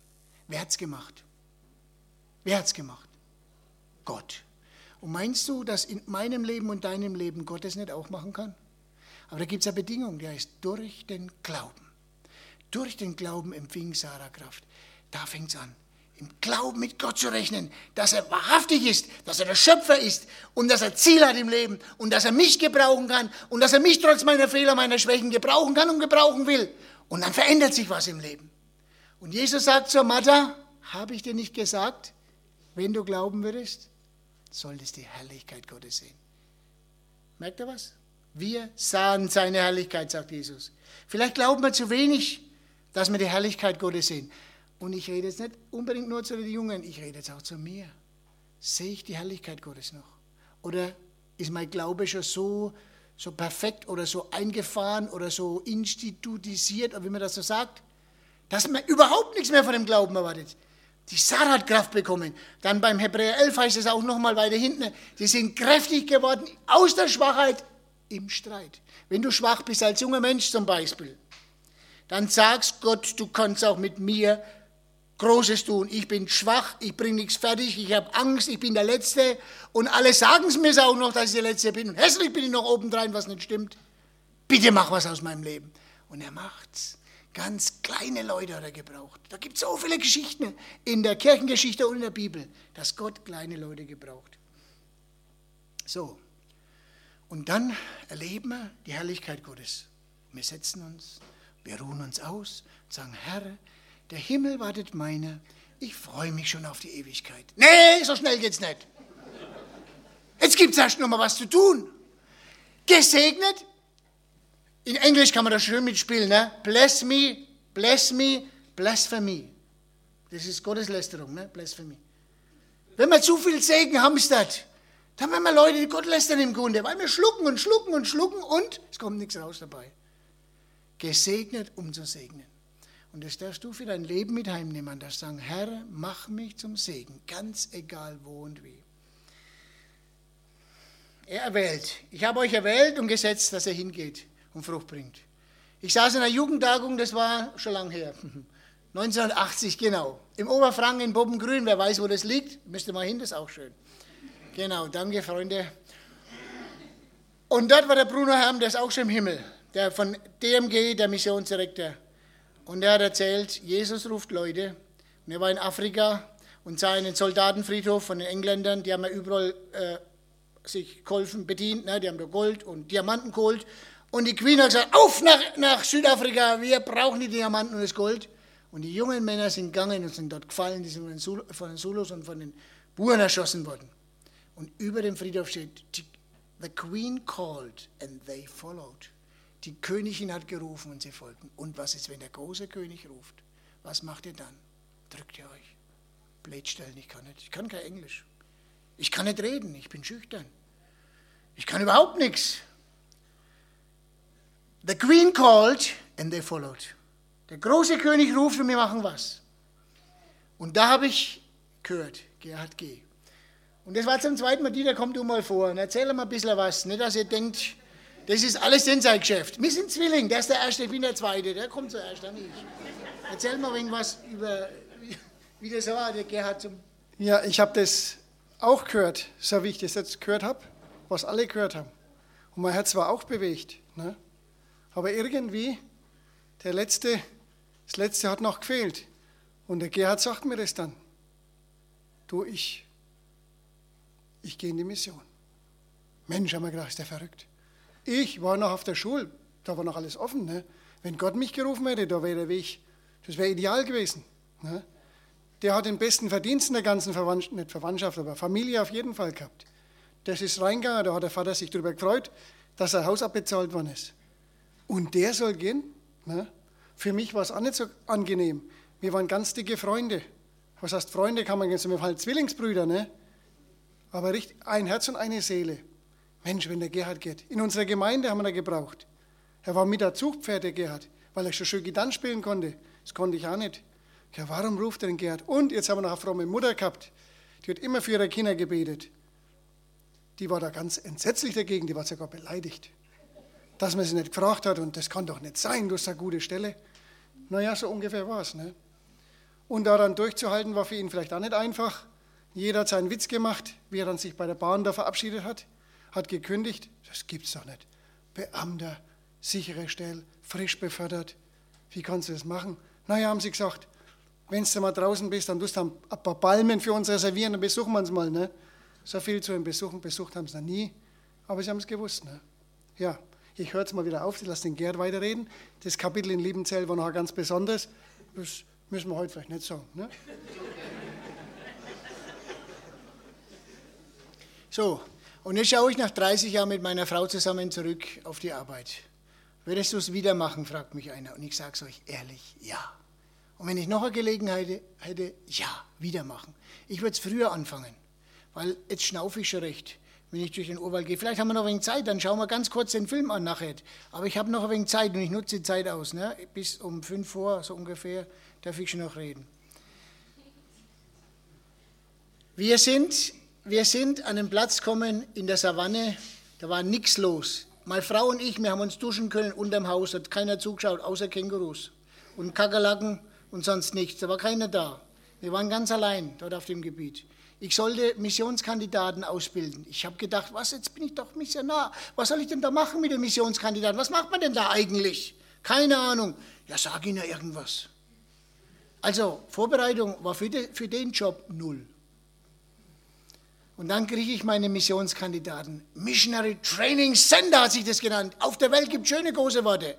Wer hat es gemacht? Wer hat es gemacht? Gott. Und meinst du, dass in meinem Leben und deinem Leben Gott es nicht auch machen kann? Aber da gibt es eine Bedingung, die heißt durch den Glauben. Durch den Glauben empfing Sarah Kraft. Da fängt es an. Im Glauben mit Gott zu rechnen, dass er wahrhaftig ist, dass er der Schöpfer ist und dass er Ziel hat im Leben und dass er mich gebrauchen kann und dass er mich trotz meiner Fehler, meiner Schwächen gebrauchen kann und gebrauchen will. Und dann verändert sich was im Leben. Und Jesus sagt zur Martha, habe ich dir nicht gesagt, wenn du glauben würdest, solltest die Herrlichkeit Gottes sehen. Merkt ihr was? Wir sahen seine Herrlichkeit, sagt Jesus. Vielleicht glauben wir zu wenig, dass wir die Herrlichkeit Gottes sehen. Und ich rede jetzt nicht unbedingt nur zu den Jungen, ich rede jetzt auch zu mir. Sehe ich die Herrlichkeit Gottes noch? Oder ist mein Glaube schon so, so perfekt oder so eingefahren oder so institutisiert, oder wie man das so sagt, dass man überhaupt nichts mehr von dem Glauben erwartet? Die Sarah hat Kraft bekommen. Dann beim Hebräer 11 heißt es auch nochmal weiter hinten, sie sind kräftig geworden aus der Schwachheit im Streit. Wenn du schwach bist als junger Mensch zum Beispiel, dann sagst Gott, du kannst auch mit mir Großes tun. Ich bin schwach, ich bringe nichts fertig, ich habe Angst, ich bin der Letzte. Und alle sagen es mir auch noch, dass ich der Letzte bin. Und hässlich bin ich noch obendrein, was nicht stimmt. Bitte mach was aus meinem Leben. Und er macht's. Ganz kleine Leute hat er gebraucht. Da gibt es so viele Geschichten in der Kirchengeschichte und in der Bibel, dass Gott kleine Leute gebraucht. So, und dann erleben wir die Herrlichkeit Gottes. Wir setzen uns, wir ruhen uns aus und sagen, Herr, der Himmel wartet meiner, ich freue mich schon auf die Ewigkeit. Nee, so schnell geht's nicht. Jetzt gibt es erst noch mal was zu tun. Gesegnet in Englisch kann man das schön mitspielen, ne? Bless me, bless me, blasphemy. Das ist Gotteslästerung, ne? Blasphemy. Wenn man zu viel Segen hamstert, dann werden wir Leute, die Gott lästern im Grunde, weil wir schlucken und schlucken und schlucken und es kommt nichts raus dabei. Gesegnet, um zu segnen. Und das darfst du für dein Leben mit heimnehmen. Das sagen, Herr, mach mich zum Segen, ganz egal wo und wie. Er erwählt. Ich habe euch erwählt und gesetzt, dass er hingeht und Frucht bringt. Ich saß in einer Jugendtagung, das war schon lange her. 1980, genau. Im Oberfranken in Bobbengrün, wer weiß, wo das liegt, müsste mal hin, das ist auch schön. Genau, danke, Freunde. Und dort war der Bruno Herm, der ist auch schon im Himmel, der von DMG, der Missionsdirektor. Und er hat erzählt, Jesus ruft Leute. Und er war in Afrika und sah einen Soldatenfriedhof von den Engländern, die haben ja überall äh, sich geholfen, bedient, ne? die haben da Gold und Diamanten geholt. Und die Queen hat gesagt, auf nach, nach Südafrika, wir brauchen die Diamanten und das Gold. Und die jungen Männer sind gegangen und sind dort gefallen, die sind von den Zulus und von den Buren erschossen worden. Und über dem Friedhof steht, The Queen called and they followed. Die Königin hat gerufen und sie folgten. Und was ist, wenn der große König ruft? Was macht ihr dann? Drückt ihr euch? Blätstellen, ich kann nicht. Ich kann kein Englisch. Ich kann nicht reden, ich bin schüchtern. Ich kann überhaupt nichts. The queen called and they followed. Der große König ruft und wir machen was. Und da habe ich gehört, Gerhard G. Und das war zum zweiten Mal, die, der kommt du mal vor und erzähl mal ein bisschen was. Nicht, dass ihr denkt, das ist alles in sein Geschäft. Wir sind Zwilling, der ist der Erste, ich bin der Zweite, der kommt zuerst, dann ich. Erzähl mal irgendwas über, wie das war, der Gerhard zum... Ja, ich habe das auch gehört, so wie ich das jetzt gehört habe, was alle gehört haben. Und mein Herz war auch bewegt. Ne? Aber irgendwie, der letzte, das letzte hat noch gefehlt. Und der Gerhard sagt mir das dann. Du, ich, ich gehe in die Mission. Mensch, haben wir gedacht, ist der verrückt. Ich war noch auf der Schule, da war noch alles offen. Ne? Wenn Gott mich gerufen hätte, da wäre der Weg, das wäre ideal gewesen. Ne? Der hat den besten Verdienst in der ganzen Verwandtschaft, nicht Verwandtschaft, aber Familie auf jeden Fall gehabt. Das ist reingegangen, da hat der Vater sich darüber gefreut, dass sein Haus abbezahlt worden ist. Und der soll gehen? Ne? Für mich war es auch nicht so angenehm. Wir waren ganz dicke Freunde. Was heißt Freunde, kann man jetzt, waren halt Zwillingsbrüder, ne? Aber richtig, ein Herz und eine Seele. Mensch, wenn der Gerhard geht. In unserer Gemeinde haben wir ihn gebraucht. Er war mit der Zugpferd, der Gerhard, weil er schon schön Gitarre spielen konnte. Das konnte ich auch nicht. Ja, warum ruft er den Gerhard? Und jetzt haben wir noch eine fromme Mutter gehabt. Die hat immer für ihre Kinder gebetet. Die war da ganz entsetzlich dagegen, die war sogar beleidigt dass man sie nicht gefragt hat und das kann doch nicht sein, du hast eine gute Stelle. Naja, so ungefähr war es. Ne? Und daran durchzuhalten war für ihn vielleicht auch nicht einfach, Jeder hat seinen Witz gemacht, wie er dann sich bei der Bahn da verabschiedet hat, hat gekündigt. Das gibt's doch nicht. Beamter, sichere Stelle, frisch befördert. Wie kannst du das machen? Naja, haben sie gesagt, wenn du mal draußen bist, dann tust du ein paar Palmen für uns reservieren, dann besuchen wir uns mal. Ne? So viel zu ihm besuchen, besucht haben sie noch nie, aber sie haben es gewusst. Ne? Ja, ich höre jetzt mal wieder auf, ich lasse den Gerd weiterreden. Das Kapitel in Liebenzell war noch ganz besonders. Das müssen wir heute vielleicht nicht sagen. Ne? So, und jetzt schaue ich nach 30 Jahren mit meiner Frau zusammen zurück auf die Arbeit. Würdest du es wieder machen, fragt mich einer. Und ich sage es euch ehrlich, ja. Und wenn ich noch eine Gelegenheit hätte, ja, wieder machen. Ich würde es früher anfangen, weil jetzt schnaufe ich schon recht, wenn ich durch den Urwald gehe. Vielleicht haben wir noch ein wenig Zeit, dann schauen wir ganz kurz den Film an nachher. Aber ich habe noch ein wenig Zeit und ich nutze die Zeit aus. Ne? Bis um fünf vor, so ungefähr, darf ich schon noch reden. Wir sind, wir sind an einen Platz gekommen in der Savanne, da war nichts los. Meine Frau und ich, wir haben uns duschen können unterm Haus, hat keiner zugeschaut, außer Kängurus und Kakerlaken und sonst nichts. Da war keiner da. Wir waren ganz allein dort auf dem Gebiet. Ich sollte Missionskandidaten ausbilden. Ich habe gedacht, was, jetzt bin ich doch Missionar. Was soll ich denn da machen mit den Missionskandidaten? Was macht man denn da eigentlich? Keine Ahnung. Ja, sag ihnen ja irgendwas. Also, Vorbereitung war für, de, für den Job null. Und dann kriege ich meine Missionskandidaten. Missionary Training Center hat sich das genannt. Auf der Welt gibt es schöne große Worte.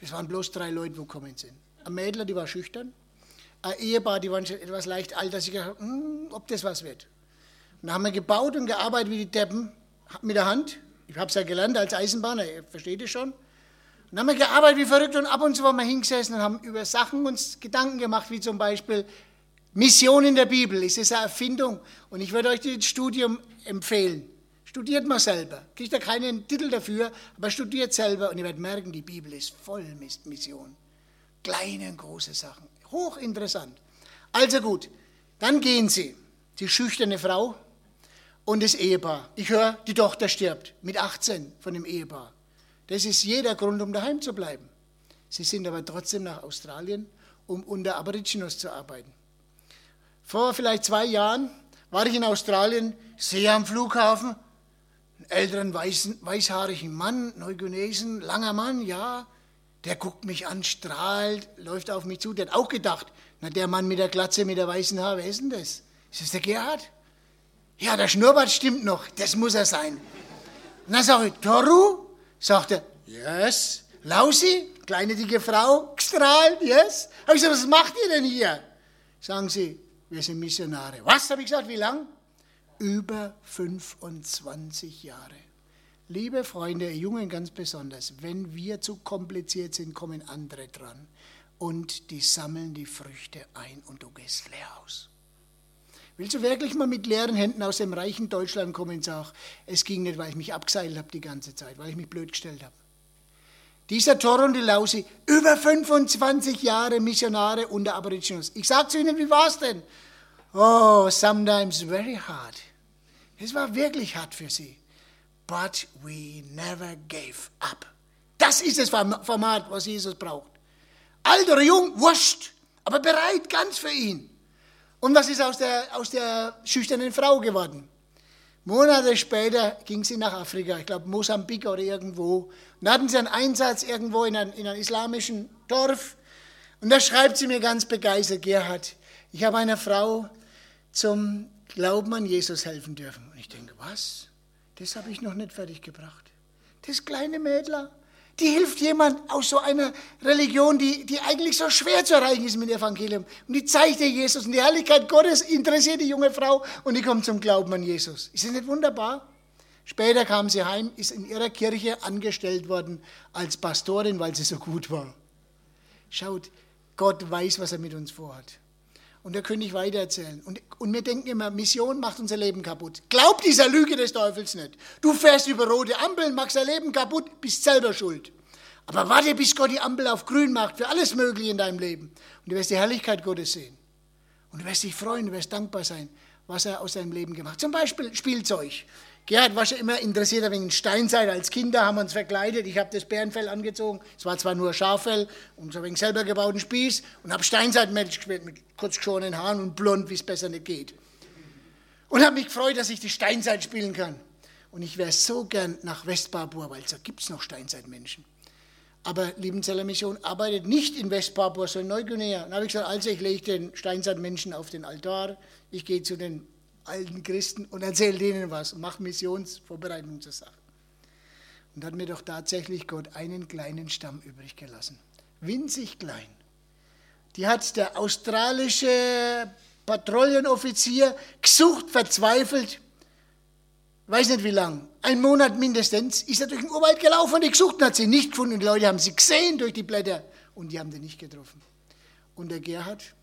Es waren bloß drei Leute, die gekommen sind. Ein Mädler, die war schüchtern. Ein Ehepaar, die waren schon etwas leicht alt, dass ich gedacht hm, ob das was wird. Und dann haben wir gebaut und gearbeitet wie die Deppen mit der Hand. Ich habe es ja gelernt als Eisenbahner, ihr versteht es schon. Und dann haben wir gearbeitet wie verrückt und ab und zu waren wir hingesessen und haben über Sachen uns Gedanken gemacht, wie zum Beispiel, Mission in der Bibel, es ist eine Erfindung und ich würde euch das Studium empfehlen. Studiert mal selber. Kriegt da keinen Titel dafür, aber studiert selber und ihr werdet merken, die Bibel ist voll mit Mission. Kleine und große Sachen. Hochinteressant. Also gut, dann gehen sie. Die schüchterne Frau und das Ehepaar. Ich höre, die Tochter stirbt mit 18 von dem Ehepaar. Das ist jeder Grund, um daheim zu bleiben. Sie sind aber trotzdem nach Australien, um unter Aboriginals zu arbeiten. Vor vielleicht zwei Jahren war ich in Australien, sehe am Flughafen einen älteren weißen, weißhaarigen Mann, Neuguinesen, langer Mann, ja. Der guckt mich an, strahlt, läuft auf mich zu. Der hat auch gedacht, na der Mann mit der Glatze, mit der weißen Haare, wer ist denn das? Ist das der Gerhard? Ja, der Schnurrbart stimmt noch, das muss er sein. Und dann sage ich, Toru? Sagt er, yes. Lausi, kleine dicke Frau, gestrahlt, yes. Habe ich gesagt, was macht ihr denn hier? Sagen sie, wir sind Missionare. Was, habe ich gesagt, wie lang? Über 25 Jahre. Liebe Freunde, Jungen ganz besonders, wenn wir zu kompliziert sind, kommen andere dran und die sammeln die Früchte ein und du gehst leer aus. Willst du wirklich mal mit leeren Händen aus dem reichen Deutschland kommen und sagen, es ging nicht, weil ich mich abgeseilt habe die ganze Zeit, weil ich mich blöd gestellt habe? Dieser Toron de Lausi, über 25 Jahre Missionare unter Aborigines. Ich sage zu Ihnen, wie war es denn? Oh, sometimes very hard. Es war wirklich hart für sie. But we never gave up. Das ist das Format, was Jesus braucht. Alt oder jung, wurscht, aber bereit ganz für ihn. Und was ist aus der, aus der schüchternen Frau geworden? Monate später ging sie nach Afrika, ich glaube Mosambik oder irgendwo. Und da hatten sie einen Einsatz irgendwo in, ein, in einem islamischen Dorf. Und da schreibt sie mir ganz begeistert, Gerhard, ich habe einer Frau zum Glauben an Jesus helfen dürfen. Und ich denke, was? Das habe ich noch nicht fertig gebracht. Das kleine Mädler, die hilft jemand aus so einer Religion, die, die eigentlich so schwer zu erreichen ist mit dem Evangelium. Und die zeigt dir Jesus und die Herrlichkeit Gottes interessiert die junge Frau und die kommt zum Glauben an Jesus. Ist das nicht wunderbar? Später kam sie heim, ist in ihrer Kirche angestellt worden als Pastorin, weil sie so gut war. Schaut, Gott weiß, was er mit uns vorhat. Und könnte ich weitererzählen. Und, und wir denken immer, Mission macht unser Leben kaputt. Glaub dieser Lüge des Teufels nicht. Du fährst über rote Ampeln, machst dein Leben kaputt, bist selber schuld. Aber warte, bis Gott die Ampel auf grün macht für alles Mögliche in deinem Leben. Und du wirst die Herrlichkeit Gottes sehen. Und du wirst dich freuen, du wirst dankbar sein, was er aus deinem Leben gemacht hat. Zum Beispiel Spielzeug. Gerhard war schon immer interessiert wegen Steinzeit. Als Kinder haben wir uns verkleidet. Ich habe das Bärenfell angezogen. Es war zwar nur Schaffell und so wegen selber gebauten Spieß und habe Steinzeitmatch gespielt mit kurz geschorenen Haaren und blond, wie es besser nicht geht. Und habe mich gefreut, dass ich die Steinzeit spielen kann. Und ich wäre so gern nach Westpapua, weil da gibt es noch Steinzeitmenschen. Aber Liebenzeller Mission arbeitet nicht in Westpapua, sondern in Neuguinea. Dann habe ich gesagt, also ich lege den Steinzeitmenschen auf den Altar, ich gehe zu den alten Christen und erzähle denen was und mache Missionsvorbereitung zur Sache. Und hat mir doch tatsächlich Gott einen kleinen Stamm übrig gelassen. Winzig klein. Die hat der australische Patrouillenoffizier gesucht, verzweifelt, weiß nicht wie lang, ein Monat mindestens, ist er durch den Urwald gelaufen und die gesucht hat sie nicht gefunden. Und die Leute haben sie gesehen durch die Blätter und die haben sie nicht getroffen. Und der Gerhard,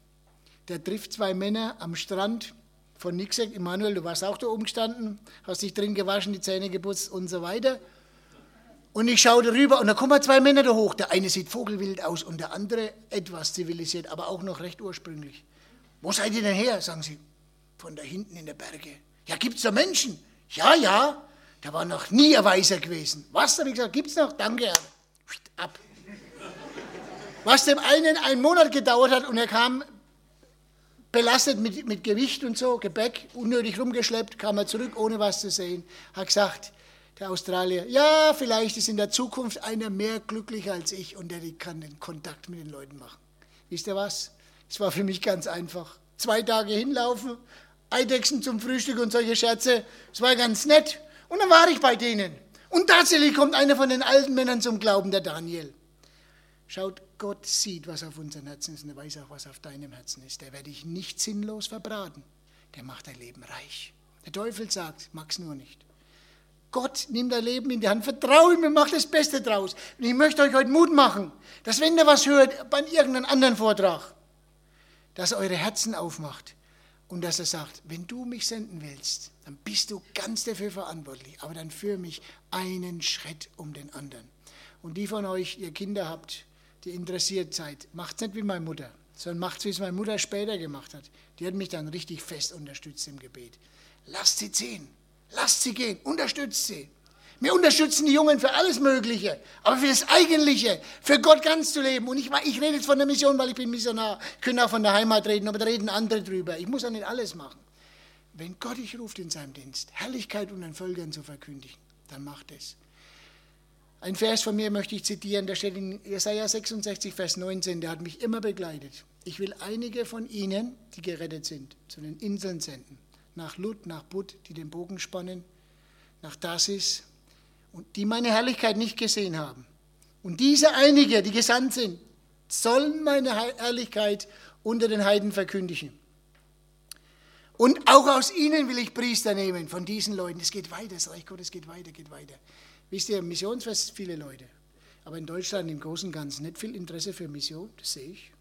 der trifft zwei Männer am Strand von Nixek. Immanuel, du warst auch da oben gestanden, hast dich drin gewaschen, die Zähne geputzt und so weiter. Und ich schaue rüber und da kommen zwei Männer da hoch. Der eine sieht vogelwild aus und der andere etwas zivilisiert, aber auch noch recht ursprünglich. Wo seid ihr denn her? sagen sie. Von da hinten in der Berge. Ja, gibt es da Menschen? Ja, ja. Da war noch nie ein Weißer gewesen. Was? habe ich gesagt, gibt es noch? Danke, Herr. Ab. Was dem einen einen Monat gedauert hat und er kam belastet mit, mit Gewicht und so, Gepäck, unnötig rumgeschleppt, kam er zurück, ohne was zu sehen, hat gesagt, der Australier, ja, vielleicht ist in der Zukunft einer mehr glücklicher als ich und der kann den Kontakt mit den Leuten machen. Wisst ihr was? Es war für mich ganz einfach. Zwei Tage hinlaufen, Eidechsen zum Frühstück und solche Scherze. Es war ganz nett. Und dann war ich bei denen. Und tatsächlich kommt einer von den alten Männern zum Glauben, der Daniel. Schaut, Gott sieht, was auf unseren Herzen ist und er weiß auch, was auf deinem Herzen ist. Der werde ich nicht sinnlos verbraten. Der macht dein Leben reich. Der Teufel sagt, mag's nur nicht. Gott nimmt dein Leben in die Hand, vertraue ihm und macht das Beste draus. Und ich möchte euch heute Mut machen, dass wenn ihr was hört bei irgendeinem anderen Vortrag, dass er eure Herzen aufmacht und dass er sagt, wenn du mich senden willst, dann bist du ganz dafür verantwortlich, aber dann führe mich einen Schritt um den anderen. Und die von euch, ihr Kinder habt, die interessiert seid, macht es nicht wie meine Mutter, sondern macht es, wie es meine Mutter später gemacht hat. Die hat mich dann richtig fest unterstützt im Gebet. Lasst sie ziehen, lasst sie gehen, unterstützt sie. Wir unterstützen die Jungen für alles Mögliche, aber für das Eigentliche, für Gott ganz zu leben. Und ich, ich rede jetzt von der Mission, weil ich bin Missionar, können auch von der Heimat reden, aber da reden andere drüber. Ich muss ja nicht alles machen. Wenn Gott dich ruft in seinem Dienst, Herrlichkeit unter den Völkern zu verkündigen, dann macht es. Ein Vers von mir möchte ich zitieren, der steht in Jesaja 66, Vers 19, der hat mich immer begleitet. Ich will einige von ihnen, die gerettet sind, zu den Inseln senden. Nach Lut, nach Bud, die den Bogen spannen, nach Tarsis, und die meine Herrlichkeit nicht gesehen haben. Und diese einige, die gesandt sind, sollen meine Herrlichkeit unter den Heiden verkündigen. Und auch aus ihnen will ich Priester nehmen, von diesen Leuten. Es geht weiter, das Reich Gottes geht weiter, geht weiter. Wisst ihr, Missionsfest viele Leute. Aber in Deutschland im Großen und Ganzen nicht viel Interesse für Mission, das sehe ich.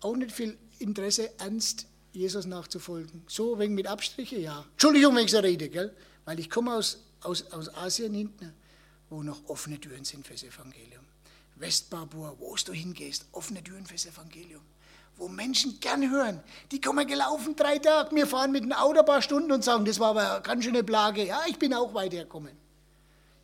Auch nicht viel Interesse, ernst Jesus nachzufolgen. So wegen mit Abstriche, ja. Entschuldigung, wenn ich so rede, gell? weil ich komme aus aus, aus Asien hinten, wo noch offene Türen sind fürs Evangelium. Westpapua, wo du hingehst, offene Türen fürs Evangelium. Wo Menschen gern hören. Die kommen gelaufen drei Tage. Wir fahren mit dem Auto ein paar Stunden und sagen, das war aber ganz schöne Plage. Ja, ich bin auch weitergekommen.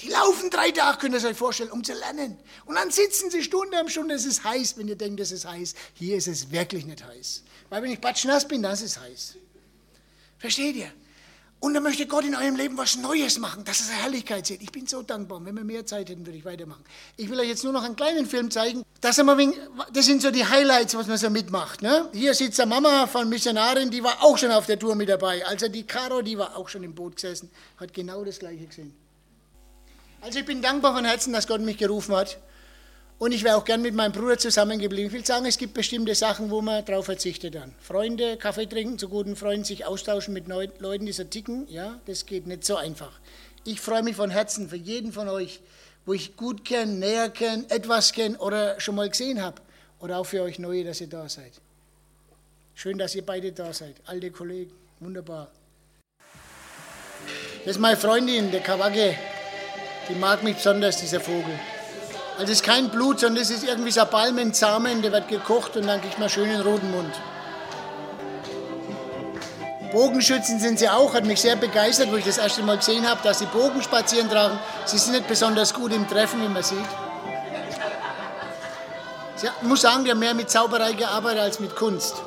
Die laufen drei Tage, könnt ihr euch vorstellen, um zu lernen. Und dann sitzen sie Stunde um Stunde. Es ist heiß, wenn ihr denkt, es ist heiß. Hier ist es wirklich nicht heiß. Weil wenn ich batschnass bin, dann ist es heiß. Versteht ihr? Und dann möchte Gott in eurem Leben was Neues machen, dass es eine Herrlichkeit sieht. Ich bin so dankbar. Wenn wir mehr Zeit hätten, würde ich weitermachen. Ich will euch jetzt nur noch einen kleinen Film zeigen. Das, sind so die Highlights, was man so mitmacht. Ne? Hier sitzt der Mama von Missionarin, die war auch schon auf der Tour mit dabei. Also die Caro, die war auch schon im Boot gesessen, hat genau das Gleiche gesehen. Also ich bin dankbar von Herzen, dass Gott mich gerufen hat. Und ich wäre auch gern mit meinem Bruder zusammengeblieben. Ich will sagen, es gibt bestimmte Sachen, wo man darauf verzichtet dann. Freunde, Kaffee trinken, zu guten Freunden, sich austauschen mit Leuten, die so ticken, ja, das geht nicht so einfach. Ich freue mich von Herzen für jeden von euch, wo ich gut kenne, näher kenne, etwas kenne oder schon mal gesehen habe. Oder auch für euch Neue, dass ihr da seid. Schön, dass ihr beide da seid. Alte Kollegen, wunderbar. Das ist meine Freundin, der Kawage. Die mag mich besonders, dieser Vogel. Also es ist kein Blut, sondern es ist irgendwie so ein Palmensamen, der wird gekocht und dann kriegt man schön einen roten Mund. Bogenschützen sind sie auch, hat mich sehr begeistert, wo ich das erste Mal gesehen habe, dass sie Bogen spazieren tragen. Sie sind nicht besonders gut im Treffen, wie man sieht. Ich muss sagen, die haben mehr mit Zauberei gearbeitet als mit Kunst.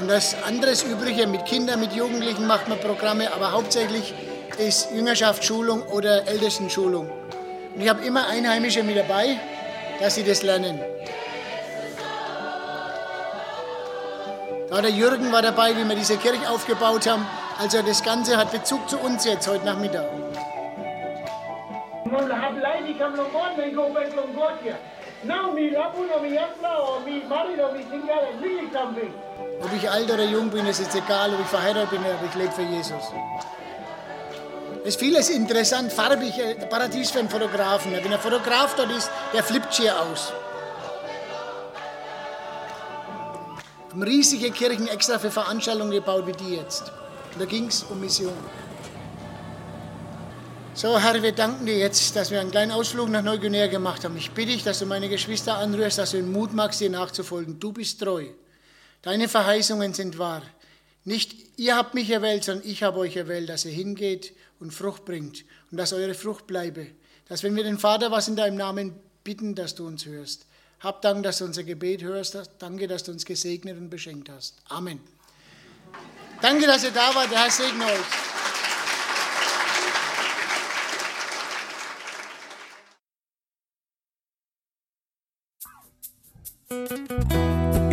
Und das anderes Übrige mit Kindern, mit Jugendlichen macht man Programme, aber hauptsächlich ist Jüngerschaftsschulung oder Ältestenschulung. Und ich habe immer Einheimische mit dabei, dass sie das lernen. Da der Jürgen war dabei, wie wir diese Kirche aufgebaut haben. Also das Ganze hat Bezug zu uns jetzt heute Nachmittag. Ob ich alt oder jung bin, ist jetzt egal. Ob ich verheiratet bin oder ich lebe für Jesus. Es ist vieles interessant, farbig, äh, Paradies für einen Fotografen. Wenn ein Fotograf dort ist, der flippt schier aus. Haben riesige Kirchen extra für Veranstaltungen gebaut wie die jetzt. Und da ging es um Mission. So, Herr, wir danken dir jetzt, dass wir einen kleinen Ausflug nach Neuguinea gemacht haben. Ich bitte dich, dass du meine Geschwister anrührst, dass du den Mut magst, dir nachzufolgen. Du bist treu. Deine Verheißungen sind wahr. Nicht ihr habt mich erwählt, sondern ich habe euch erwählt, dass ihr hingeht und Frucht bringt und dass eure Frucht bleibe. Dass wenn wir den Vater was in deinem Namen bitten, dass du uns hörst. Hab Dank, dass du unser Gebet hörst. Danke, dass du uns gesegnet und beschenkt hast. Amen. Danke, dass ihr da wart. Der Herr segne euch.